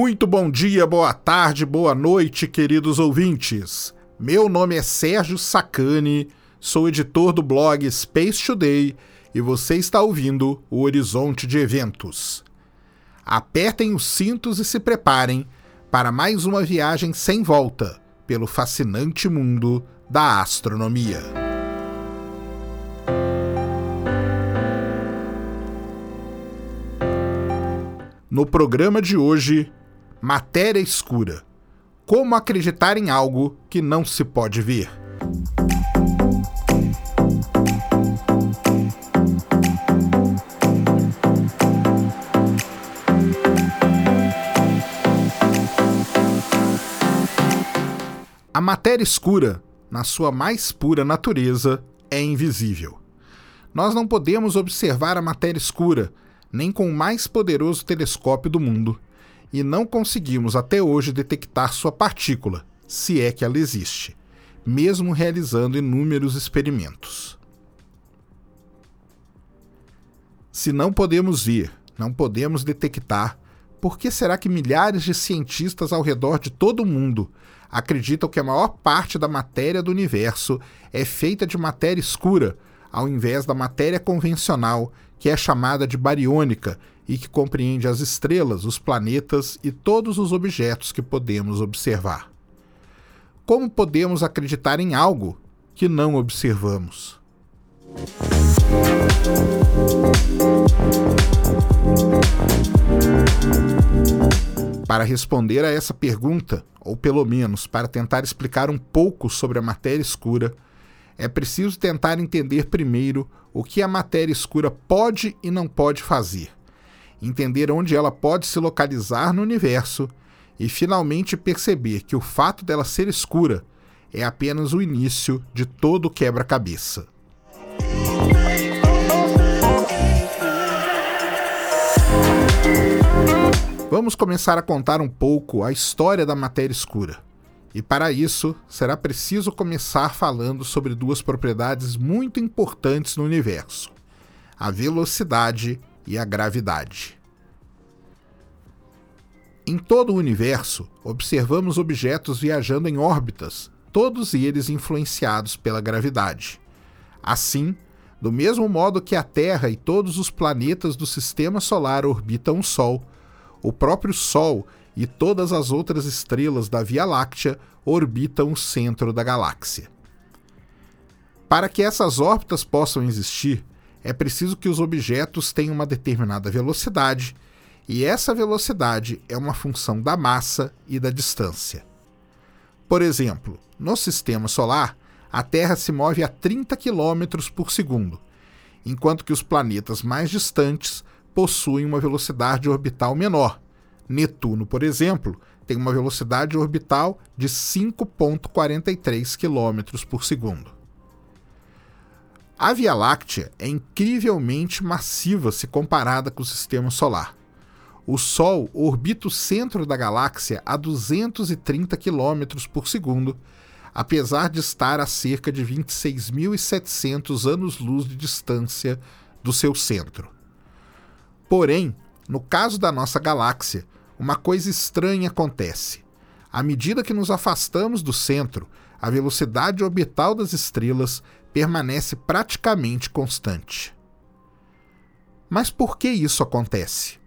Muito bom dia, boa tarde, boa noite, queridos ouvintes. Meu nome é Sérgio Sacani, sou editor do blog Space Today e você está ouvindo o Horizonte de Eventos. Apertem os cintos e se preparem para mais uma viagem sem volta pelo fascinante mundo da astronomia. No programa de hoje, Matéria Escura. Como acreditar em algo que não se pode ver. A matéria escura, na sua mais pura natureza, é invisível. Nós não podemos observar a matéria escura, nem com o mais poderoso telescópio do mundo, e não conseguimos até hoje detectar sua partícula, se é que ela existe, mesmo realizando inúmeros experimentos. Se não podemos ver, não podemos detectar, por que será que milhares de cientistas ao redor de todo o mundo acreditam que a maior parte da matéria do universo é feita de matéria escura, ao invés da matéria convencional, que é chamada de bariônica e que compreende as estrelas, os planetas e todos os objetos que podemos observar. Como podemos acreditar em algo que não observamos? Para responder a essa pergunta, ou pelo menos para tentar explicar um pouco sobre a matéria escura, é preciso tentar entender primeiro o que a matéria escura pode e não pode fazer, entender onde ela pode se localizar no universo e finalmente perceber que o fato dela ser escura é apenas o início de todo o quebra-cabeça. Vamos começar a contar um pouco a história da matéria escura. E para isso, será preciso começar falando sobre duas propriedades muito importantes no universo: a velocidade e a gravidade. Em todo o universo, observamos objetos viajando em órbitas, todos eles influenciados pela gravidade. Assim, do mesmo modo que a Terra e todos os planetas do sistema solar orbitam o Sol, o próprio Sol e todas as outras estrelas da Via Láctea orbitam o centro da galáxia. Para que essas órbitas possam existir, é preciso que os objetos tenham uma determinada velocidade, e essa velocidade é uma função da massa e da distância. Por exemplo, no sistema solar, a Terra se move a 30 km por segundo, enquanto que os planetas mais distantes possuem uma velocidade orbital menor. Netuno, por exemplo, tem uma velocidade orbital de 5,43 km por segundo. A Via Láctea é incrivelmente massiva se comparada com o sistema solar. O Sol orbita o centro da galáxia a 230 km por segundo, apesar de estar a cerca de 26.700 anos-luz de distância do seu centro. Porém, no caso da nossa galáxia, uma coisa estranha acontece. À medida que nos afastamos do centro, a velocidade orbital das estrelas permanece praticamente constante. Mas por que isso acontece?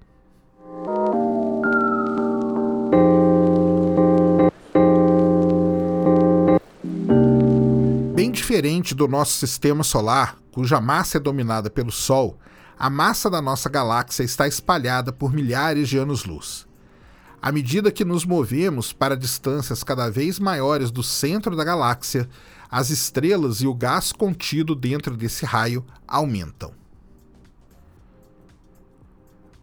Bem diferente do nosso sistema solar, cuja massa é dominada pelo Sol, a massa da nossa galáxia está espalhada por milhares de anos-luz. À medida que nos movemos para distâncias cada vez maiores do centro da galáxia, as estrelas e o gás contido dentro desse raio aumentam.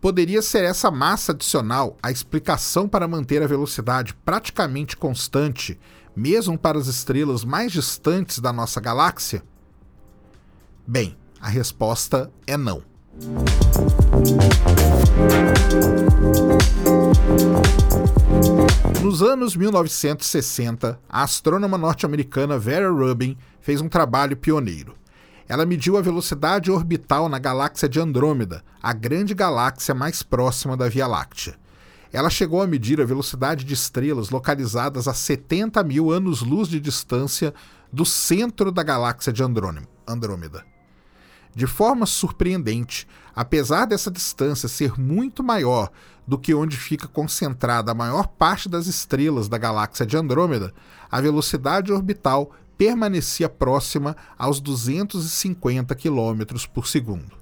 Poderia ser essa massa adicional a explicação para manter a velocidade praticamente constante, mesmo para as estrelas mais distantes da nossa galáxia? Bem, a resposta é não. Nos anos 1960, a astrônoma norte-americana Vera Rubin fez um trabalho pioneiro. Ela mediu a velocidade orbital na galáxia de Andrômeda, a grande galáxia mais próxima da Via Láctea. ela chegou a medir a velocidade de estrelas localizadas a 70 mil anos-luz de distância do centro da galáxia de Andrômeda. De forma surpreendente, apesar dessa distância ser muito maior do que onde fica concentrada a maior parte das estrelas da galáxia de Andrômeda, a velocidade orbital permanecia próxima aos 250 km por segundo.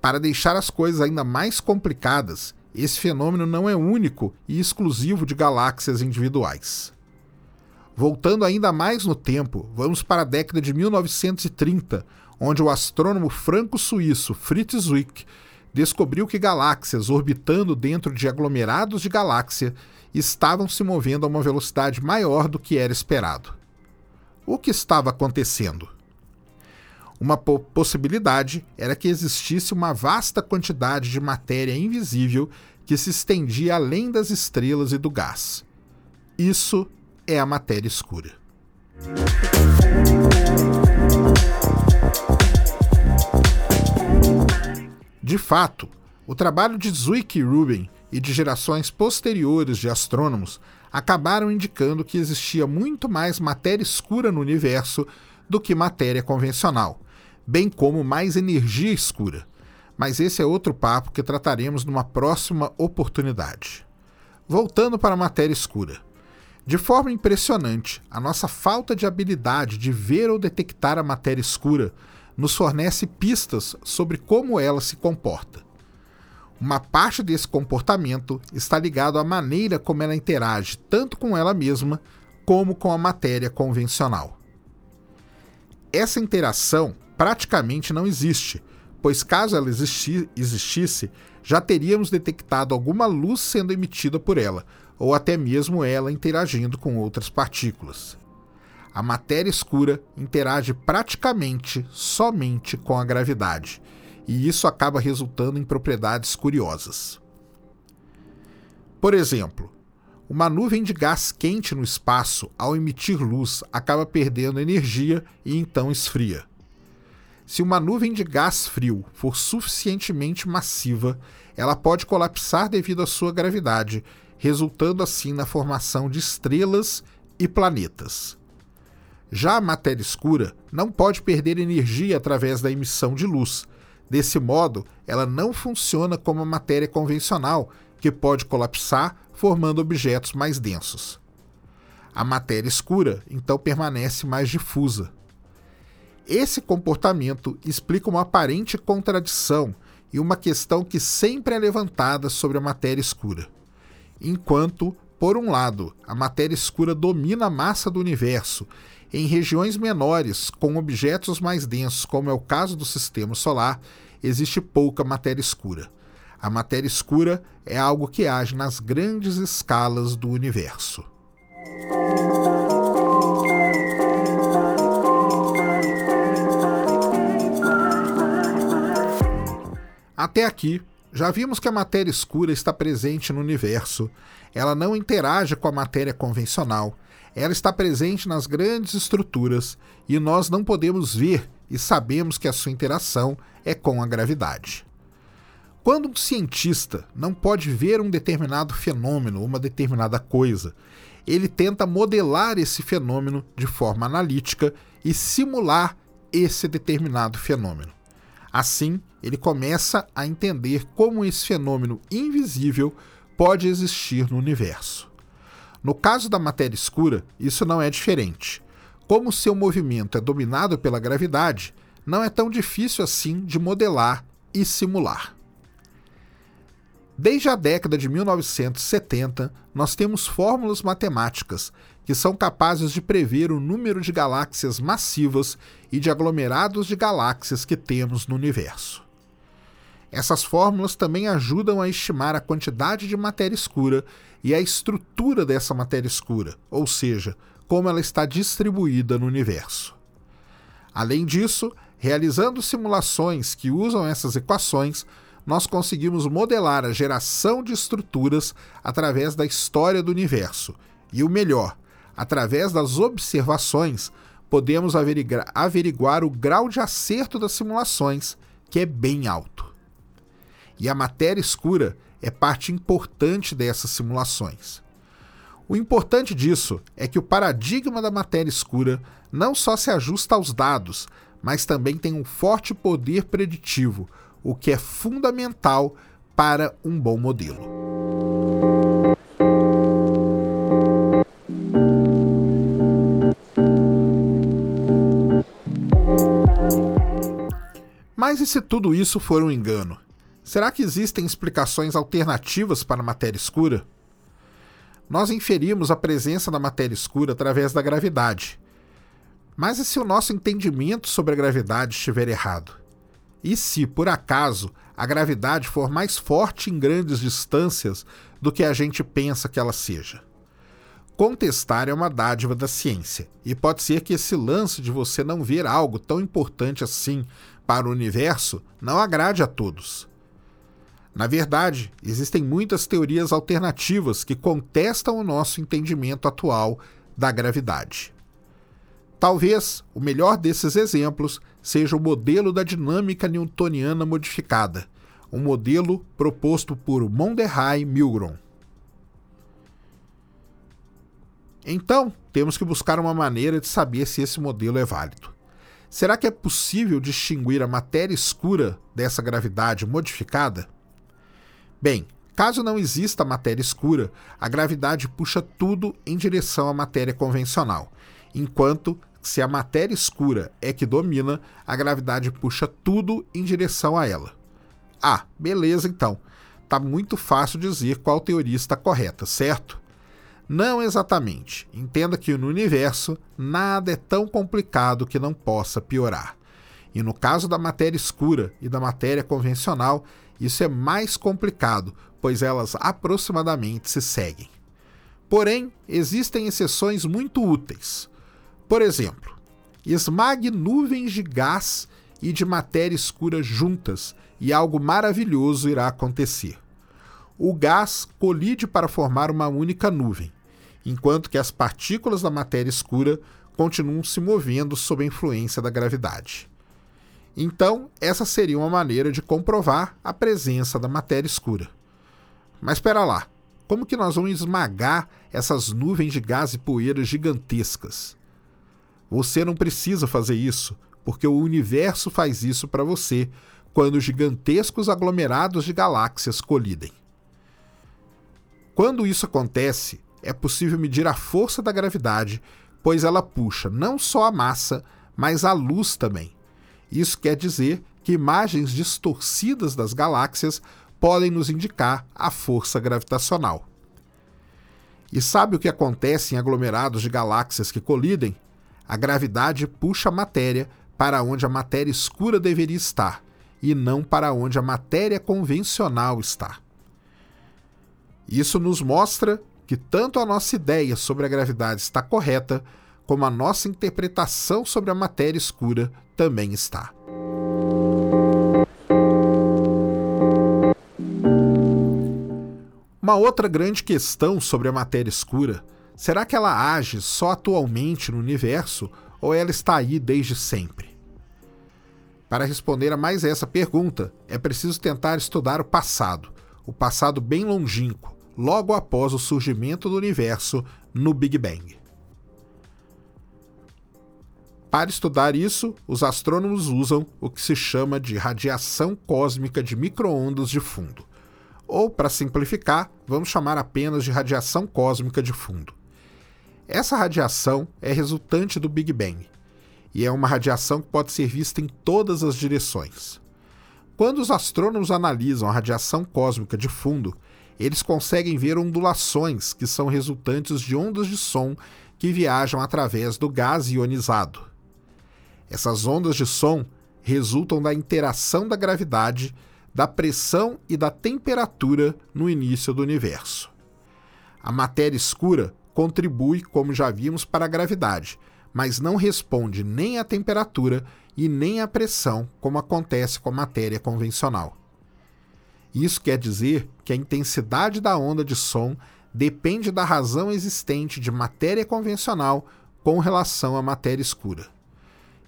Para deixar as coisas ainda mais complicadas, esse fenômeno não é único e exclusivo de galáxias individuais. Voltando ainda mais no tempo, vamos para a década de 1930, onde o astrônomo franco-suíço Fritz Zwick descobriu que galáxias orbitando dentro de aglomerados de galáxia estavam se movendo a uma velocidade maior do que era esperado. O que estava acontecendo? Uma po possibilidade era que existisse uma vasta quantidade de matéria invisível que se estendia além das estrelas e do gás. Isso é a matéria escura. De fato, o trabalho de Zwick Rubin e de gerações posteriores de astrônomos acabaram indicando que existia muito mais matéria escura no universo do que matéria convencional, bem como mais energia escura. Mas esse é outro papo que trataremos numa próxima oportunidade. Voltando para a matéria escura. De forma impressionante, a nossa falta de habilidade de ver ou detectar a matéria escura nos fornece pistas sobre como ela se comporta. Uma parte desse comportamento está ligado à maneira como ela interage tanto com ela mesma como com a matéria convencional. Essa interação praticamente não existe, pois caso ela existi existisse, já teríamos detectado alguma luz sendo emitida por ela, ou até mesmo ela interagindo com outras partículas. A matéria escura interage praticamente somente com a gravidade, e isso acaba resultando em propriedades curiosas. Por exemplo, uma nuvem de gás quente no espaço, ao emitir luz, acaba perdendo energia e então esfria. Se uma nuvem de gás frio for suficientemente massiva, ela pode colapsar devido à sua gravidade, resultando assim na formação de estrelas e planetas. Já a matéria escura não pode perder energia através da emissão de luz. Desse modo, ela não funciona como a matéria convencional, que pode colapsar, formando objetos mais densos. A matéria escura então permanece mais difusa, esse comportamento explica uma aparente contradição e uma questão que sempre é levantada sobre a matéria escura. Enquanto, por um lado, a matéria escura domina a massa do universo, em regiões menores, com objetos mais densos, como é o caso do sistema solar, existe pouca matéria escura. A matéria escura é algo que age nas grandes escalas do universo. Até aqui, já vimos que a matéria escura está presente no universo. Ela não interage com a matéria convencional. Ela está presente nas grandes estruturas e nós não podemos ver e sabemos que a sua interação é com a gravidade. Quando um cientista não pode ver um determinado fenômeno, uma determinada coisa, ele tenta modelar esse fenômeno de forma analítica e simular esse determinado fenômeno. Assim, ele começa a entender como esse fenômeno invisível pode existir no universo. No caso da matéria escura, isso não é diferente. Como seu movimento é dominado pela gravidade, não é tão difícil assim de modelar e simular. Desde a década de 1970, nós temos fórmulas matemáticas que são capazes de prever o número de galáxias massivas e de aglomerados de galáxias que temos no universo. Essas fórmulas também ajudam a estimar a quantidade de matéria escura e a estrutura dessa matéria escura, ou seja, como ela está distribuída no universo. Além disso, realizando simulações que usam essas equações, nós conseguimos modelar a geração de estruturas através da história do universo. E o melhor, através das observações, podemos averiguar, o grau de acerto das simulações, que é bem alto. E a matéria escura é parte importante dessas simulações. O importante disso é que o paradigma da matéria escura não só se ajusta aos dados, mas também tem um forte poder preditivo, o que é fundamental para um bom modelo. Mas e se tudo isso for um engano? Será que existem explicações alternativas para a matéria escura? Nós inferimos a presença da matéria escura através da gravidade. Mas e se o nosso entendimento sobre a gravidade estiver errado? E se, por acaso, a gravidade for mais forte em grandes distâncias do que a gente pensa que ela seja? Contestar é uma dádiva da ciência, e pode ser que esse lance de você não ver algo tão importante assim para o universo não agrade a todos. Na verdade, existem muitas teorias alternativas que contestam o nosso entendimento atual da gravidade. Talvez o melhor desses exemplos seja o modelo da dinâmica newtoniana modificada, um modelo proposto por Mondehay Milgrom. Então, temos que buscar uma maneira de saber se esse modelo é válido. Será que é possível distinguir a matéria escura dessa gravidade modificada? Bem, caso não exista matéria escura, a gravidade puxa tudo em direção à matéria convencional, enquanto se a matéria escura é que domina, a gravidade puxa tudo em direção a ela. Ah, beleza então. Tá muito fácil dizer qual teoria está correta, certo? Não exatamente. Entenda que no universo nada é tão complicado que não possa piorar. E no caso da matéria escura e da matéria convencional, isso é mais complicado, pois elas aproximadamente se seguem. Porém, existem exceções muito úteis. Por exemplo, esmague nuvens de gás e de matéria escura juntas e algo maravilhoso irá acontecer. O gás colide para formar uma única nuvem, enquanto que as partículas da matéria escura continuam se movendo sob a influência da gravidade. Então, essa seria uma maneira de comprovar a presença da matéria escura. Mas espera lá, como que nós vamos esmagar essas nuvens de gás e poeira gigantescas? Você não precisa fazer isso, porque o universo faz isso para você quando gigantescos aglomerados de galáxias colidem. Quando isso acontece, é possível medir a força da gravidade, pois ela puxa não só a massa, mas a luz também. Isso quer dizer que imagens distorcidas das galáxias podem nos indicar a força gravitacional. E sabe o que acontece em aglomerados de galáxias que colidem? A gravidade puxa a matéria para onde a matéria escura deveria estar, e não para onde a matéria convencional está. Isso nos mostra que tanto a nossa ideia sobre a gravidade está correta, como a nossa interpretação sobre a matéria escura também está. Uma outra grande questão sobre a matéria escura será que ela age só atualmente no universo ou ela está aí desde sempre? Para responder a mais essa pergunta, é preciso tentar estudar o passado, o passado bem longínquo, logo após o surgimento do universo no Big Bang. Para estudar isso, os astrônomos usam o que se chama de radiação cósmica de microondas de fundo. Ou, para simplificar, vamos chamar apenas de radiação cósmica de fundo. Essa radiação é resultante do Big Bang e é uma radiação que pode ser vista em todas as direções. Quando os astrônomos analisam a radiação cósmica de fundo, eles conseguem ver ondulações que são resultantes de ondas de som que viajam através do gás ionizado. Essas ondas de som resultam da interação da gravidade, da pressão e da temperatura no início do universo. A matéria escura contribui, como já vimos, para a gravidade, mas não responde nem à temperatura e nem à pressão, como acontece com a matéria convencional. Isso quer dizer que a intensidade da onda de som depende da razão existente de matéria convencional com relação à matéria escura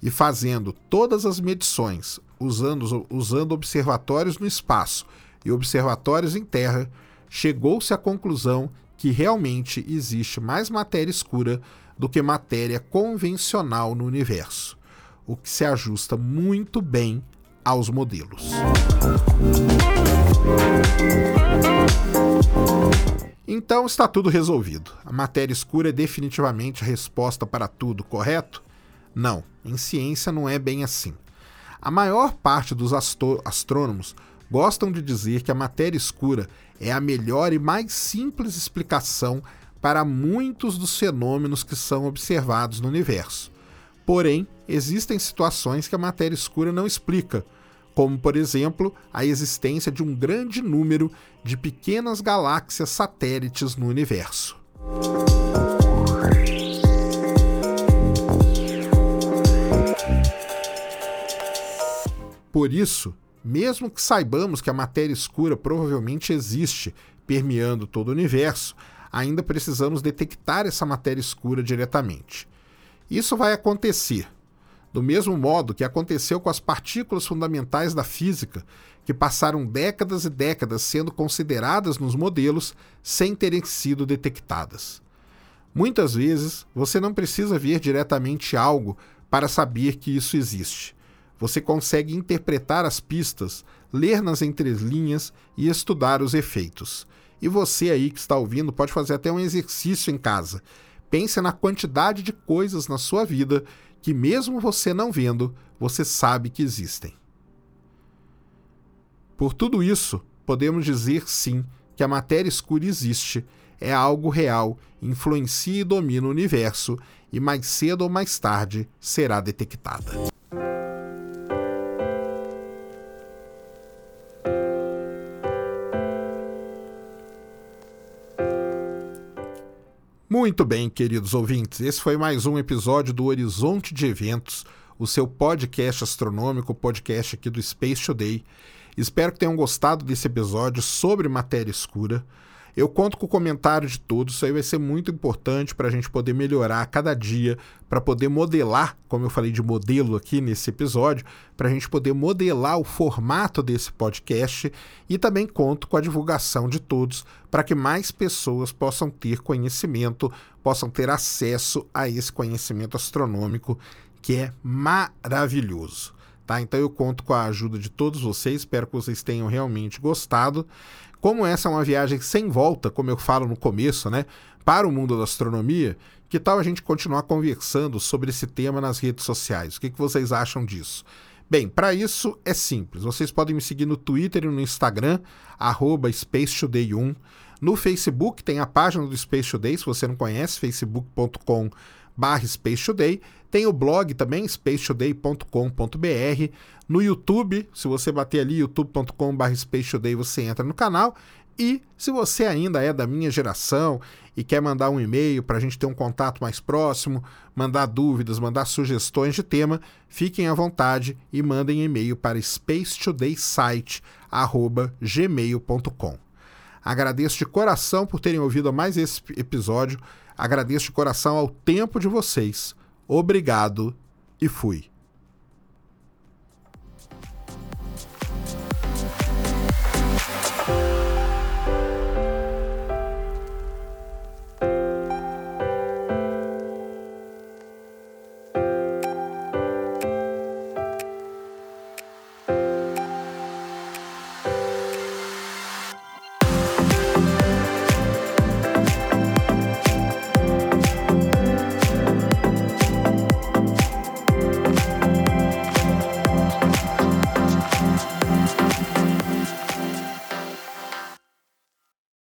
e fazendo todas as medições usando, usando observatórios no espaço e observatórios em Terra, chegou-se à conclusão que realmente existe mais matéria escura do que matéria convencional no universo, o que se ajusta muito bem aos modelos. Então está tudo resolvido. A matéria escura é definitivamente a resposta para tudo, correto? Não, em ciência não é bem assim. A maior parte dos astrônomos gostam de dizer que a matéria escura é a melhor e mais simples explicação para muitos dos fenômenos que são observados no universo. Porém, existem situações que a matéria escura não explica, como, por exemplo, a existência de um grande número de pequenas galáxias satélites no universo. Por isso, mesmo que saibamos que a matéria escura provavelmente existe, permeando todo o universo, ainda precisamos detectar essa matéria escura diretamente. Isso vai acontecer, do mesmo modo que aconteceu com as partículas fundamentais da física, que passaram décadas e décadas sendo consideradas nos modelos sem terem sido detectadas. Muitas vezes, você não precisa ver diretamente algo para saber que isso existe. Você consegue interpretar as pistas, ler nas entrelinhas e estudar os efeitos. E você aí que está ouvindo pode fazer até um exercício em casa. Pense na quantidade de coisas na sua vida que, mesmo você não vendo, você sabe que existem. Por tudo isso, podemos dizer sim que a matéria escura existe, é algo real, influencia e domina o universo e mais cedo ou mais tarde será detectada. Muito bem, queridos ouvintes, esse foi mais um episódio do Horizonte de Eventos, o seu podcast astronômico, podcast aqui do Space Today. Espero que tenham gostado desse episódio sobre matéria escura. Eu conto com o comentário de todos, isso aí vai ser muito importante para a gente poder melhorar a cada dia, para poder modelar, como eu falei de modelo aqui nesse episódio, para a gente poder modelar o formato desse podcast e também conto com a divulgação de todos para que mais pessoas possam ter conhecimento, possam ter acesso a esse conhecimento astronômico que é maravilhoso. Tá? Então eu conto com a ajuda de todos vocês, espero que vocês tenham realmente gostado. Como essa é uma viagem sem volta, como eu falo no começo, né, para o mundo da astronomia, que tal a gente continuar conversando sobre esse tema nas redes sociais? O que, que vocês acham disso? Bem, para isso é simples. Vocês podem me seguir no Twitter e no Instagram, SpaceToday1. No Facebook tem a página do Space Today, se você não conhece, facebook.com barra Space Today. Tem o blog também, spacetoday.com.br. No YouTube, se você bater ali youtube.com barra Space você entra no canal. E se você ainda é da minha geração e quer mandar um e-mail para a gente ter um contato mais próximo, mandar dúvidas, mandar sugestões de tema, fiquem à vontade e mandem e-mail para spacetodaysite.gmail.com. Agradeço de coração por terem ouvido mais esse episódio. Agradeço de coração ao tempo de vocês. Obrigado e fui.